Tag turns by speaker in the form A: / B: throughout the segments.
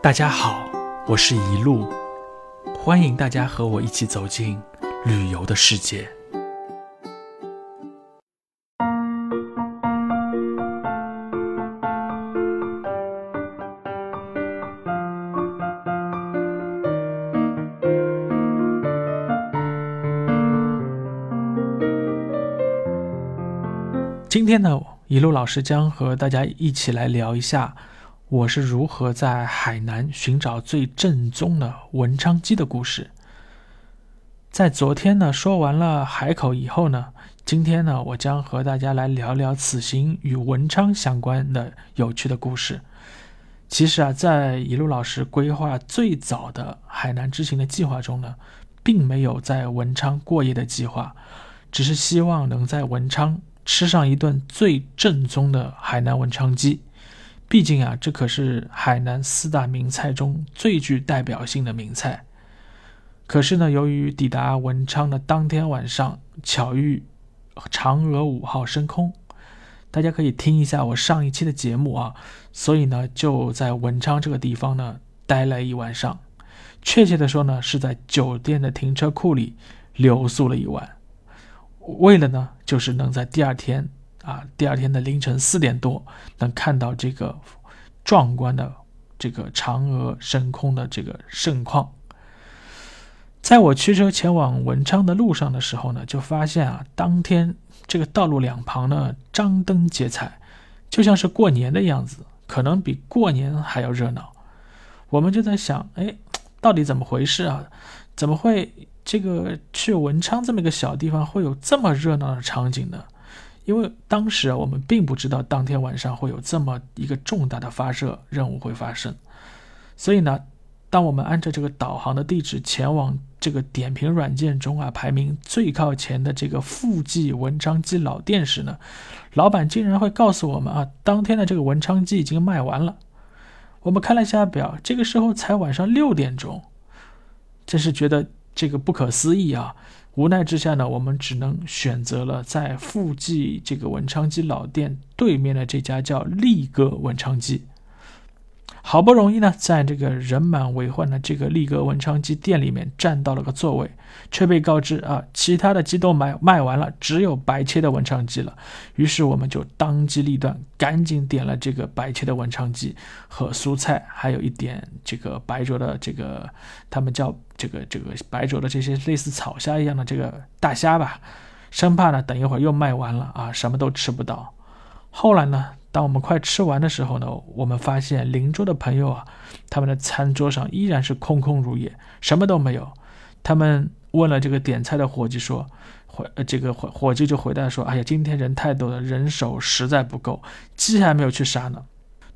A: 大家好，我是一路，欢迎大家和我一起走进旅游的世界。今天呢，一路老师将和大家一起来聊一下。我是如何在海南寻找最正宗的文昌鸡的故事。在昨天呢说完了海口以后呢，今天呢我将和大家来聊聊此行与文昌相关的有趣的故事。其实啊，在一路老师规划最早的海南之行的计划中呢，并没有在文昌过夜的计划，只是希望能在文昌吃上一顿最正宗的海南文昌鸡。毕竟啊，这可是海南四大名菜中最具代表性的名菜。可是呢，由于抵达文昌的当天晚上巧遇嫦娥五号升空，大家可以听一下我上一期的节目啊。所以呢，就在文昌这个地方呢待了一晚上，确切的说呢，是在酒店的停车库里留宿了一晚，为了呢，就是能在第二天。啊，第二天的凌晨四点多，能看到这个壮观的这个嫦娥升空的这个盛况。在我驱车前往文昌的路上的时候呢，就发现啊，当天这个道路两旁呢张灯结彩，就像是过年的样子，可能比过年还要热闹。我们就在想，哎，到底怎么回事啊？怎么会这个去文昌这么一个小地方会有这么热闹的场景呢？因为当时啊，我们并不知道当天晚上会有这么一个重大的发射任务会发生，所以呢，当我们按照这个导航的地址前往这个点评软件中啊排名最靠前的这个富记文昌鸡老店时呢，老板竟然会告诉我们啊，当天的这个文昌鸡已经卖完了。我们看了一下表，这个时候才晚上六点钟，真是觉得这个不可思议啊。无奈之下呢，我们只能选择了在附近这个文昌鸡老店对面的这家叫力哥文昌鸡。好不容易呢，在这个人满为患的这个力哥文昌鸡店里面占到了个座位，却被告知啊，其他的鸡都卖卖完了，只有白切的文昌鸡了。于是我们就当机立断，赶紧点了这个白切的文昌鸡和蔬菜，还有一点这个白灼的这个他们叫这个这个白灼的这些类似草虾一样的这个大虾吧，生怕呢等一会儿又卖完了啊，什么都吃不到。后来呢？当我们快吃完的时候呢，我们发现邻桌的朋友啊，他们的餐桌上依然是空空如也，什么都没有。他们问了这个点菜的伙计说：“伙呃，这个伙伙计就回答说：‘哎呀，今天人太多了，人手实在不够，鸡还没有去杀呢。’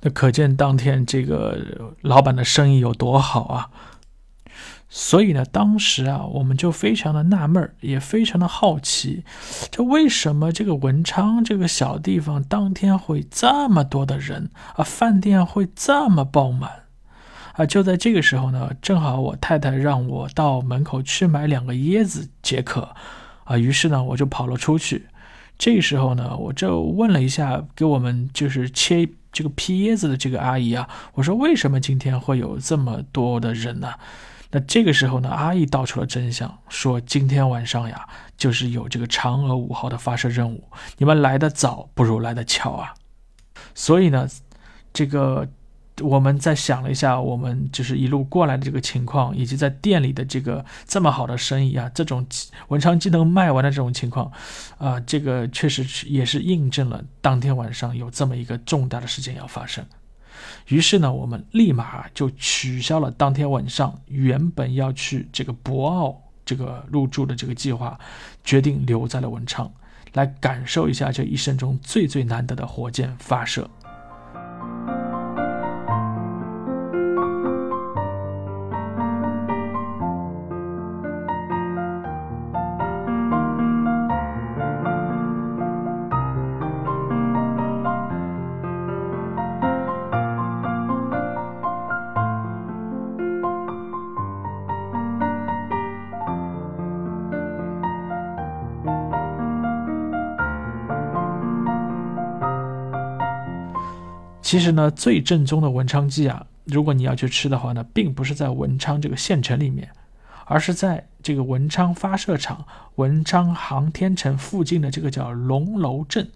A: 那可见当天这个老板的生意有多好啊！”所以呢，当时啊，我们就非常的纳闷儿，也非常的好奇，这为什么这个文昌这个小地方当天会这么多的人啊，饭店会这么爆满啊？就在这个时候呢，正好我太太让我到门口去买两个椰子解渴啊，于是呢，我就跑了出去。这个时候呢，我就问了一下给我们就是切这个批椰子的这个阿姨啊，我说为什么今天会有这么多的人呢？那这个时候呢，阿姨道出了真相，说今天晚上呀，就是有这个嫦娥五号的发射任务，你们来的早不如来的巧啊。所以呢，这个我们在想了一下，我们就是一路过来的这个情况，以及在店里的这个这么好的生意啊，这种文昌鸡能卖完的这种情况，啊，这个确实也是印证了当天晚上有这么一个重大的事件要发生。于是呢，我们立马就取消了当天晚上原本要去这个博鳌这个入住的这个计划，决定留在了文昌，来感受一下这一生中最最难得的火箭发射。其实呢，最正宗的文昌鸡啊，如果你要去吃的话呢，并不是在文昌这个县城里面，而是在这个文昌发射场文昌航天城附近的这个叫龙楼镇，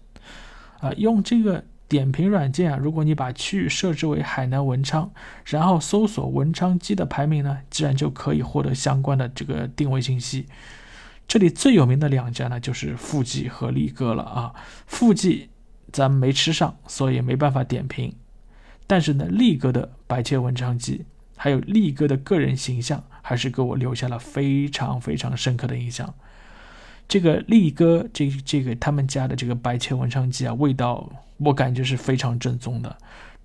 A: 啊，用这个点评软件啊，如果你把区域设置为海南文昌，然后搜索文昌鸡的排名呢，自然就可以获得相关的这个定位信息。这里最有名的两家呢，就是富记和力哥了啊。富记咱们没吃上，所以没办法点评。但是呢，力哥的白切文昌鸡，还有力哥的个人形象，还是给我留下了非常非常深刻的印象。这个力哥这这个他们家的这个白切文昌鸡啊，味道我感觉是非常正宗的。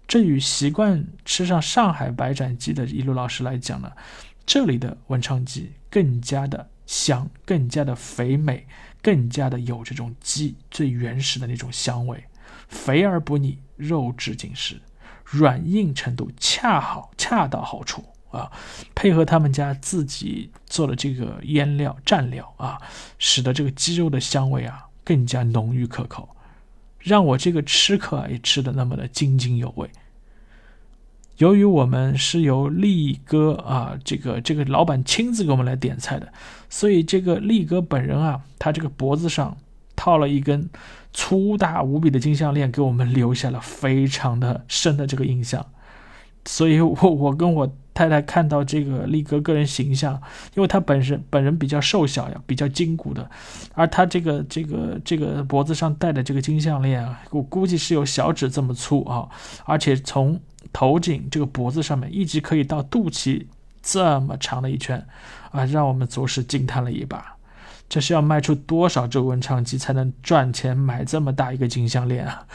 A: 这与习惯吃上上海白斩鸡的一路老师来讲呢，这里的文昌鸡更加的。香更加的肥美，更加的有这种鸡最原始的那种香味，肥而不腻，肉质紧实，软硬程度恰好恰到好处啊！配合他们家自己做的这个腌料蘸料啊，使得这个鸡肉的香味啊更加浓郁可口，让我这个吃客也吃的那么的津津有味。由于我们是由力哥啊，这个这个老板亲自给我们来点菜的，所以这个力哥本人啊，他这个脖子上套了一根粗大无比的金项链，给我们留下了非常的深的这个印象。所以我我跟我太太看到这个力哥个人形象，因为他本身本人比较瘦小呀，比较筋骨的，而他这个这个这个脖子上戴的这个金项链啊，我估计是有小指这么粗啊，而且从头颈这个脖子上面一直可以到肚脐这么长的一圈，啊，让我们着实惊叹了一把。这是要卖出多少只文昌鸡才能赚钱买这么大一个金项链啊？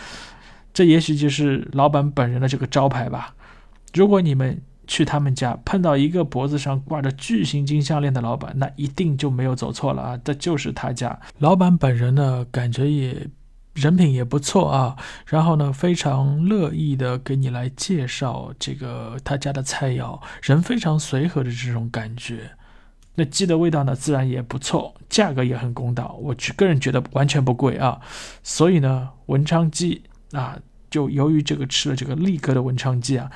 A: 这也许就是老板本人的这个招牌吧。如果你们去他们家碰到一个脖子上挂着巨型金项链的老板，那一定就没有走错了啊！这就是他家老板本人呢，感觉也。人品也不错啊，然后呢，非常乐意的给你来介绍这个他家的菜肴，人非常随和的这种感觉。那鸡的味道呢，自然也不错，价格也很公道，我去个人觉得完全不贵啊。所以呢，文昌鸡啊，就由于这个吃了这个力哥的文昌鸡啊，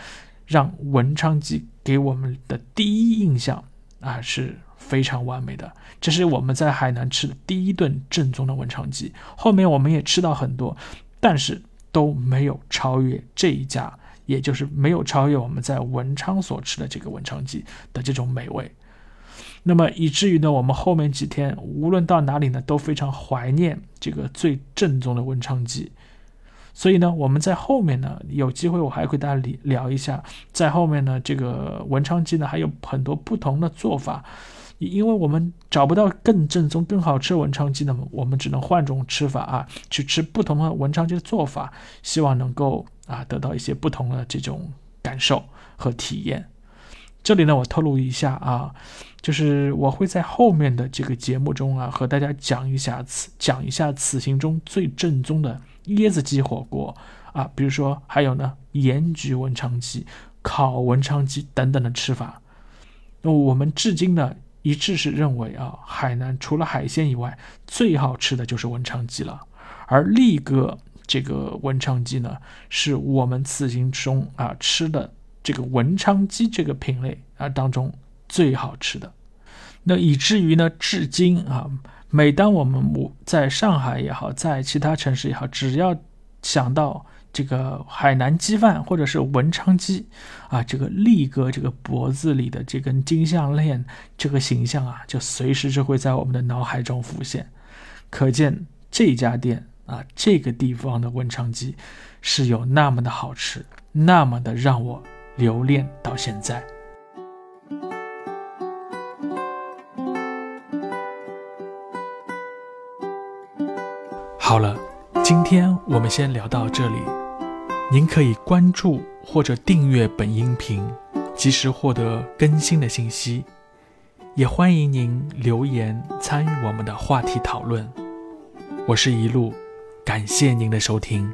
A: 让文昌鸡给我们的第一印象啊是。非常完美的，这是我们在海南吃的第一顿正宗的文昌鸡。后面我们也吃到很多，但是都没有超越这一家，也就是没有超越我们在文昌所吃的这个文昌鸡的这种美味。那么以至于呢，我们后面几天无论到哪里呢，都非常怀念这个最正宗的文昌鸡。所以呢，我们在后面呢，有机会我还会大家聊一下，在后面呢，这个文昌鸡呢还有很多不同的做法。因为我们找不到更正宗、更好吃的文昌鸡，那么我们只能换种吃法啊，去吃不同的文昌鸡的做法，希望能够啊得到一些不同的这种感受和体验。这里呢，我透露一下啊，就是我会在后面的这个节目中啊，和大家讲一下此讲一下此行中最正宗的椰子鸡火锅啊，比如说还有呢盐焗文昌鸡、烤文昌鸡等等的吃法。那我们至今呢。一致是认为啊，海南除了海鲜以外，最好吃的就是文昌鸡了。而力哥这个文昌鸡呢，是我们此行中啊吃的这个文昌鸡这个品类啊当中最好吃的。那以至于呢，至今啊，每当我们我在上海也好，在其他城市也好，只要想到。这个海南鸡饭，或者是文昌鸡，啊，这个力哥这个脖子里的这根金项链，这个形象啊，就随时就会在我们的脑海中浮现。可见这家店啊，这个地方的文昌鸡是有那么的好吃，那么的让我留恋到现在。今天我们先聊到这里。您可以关注或者订阅本音频，及时获得更新的信息。也欢迎您留言参与我们的话题讨论。我是一路，感谢您的收听。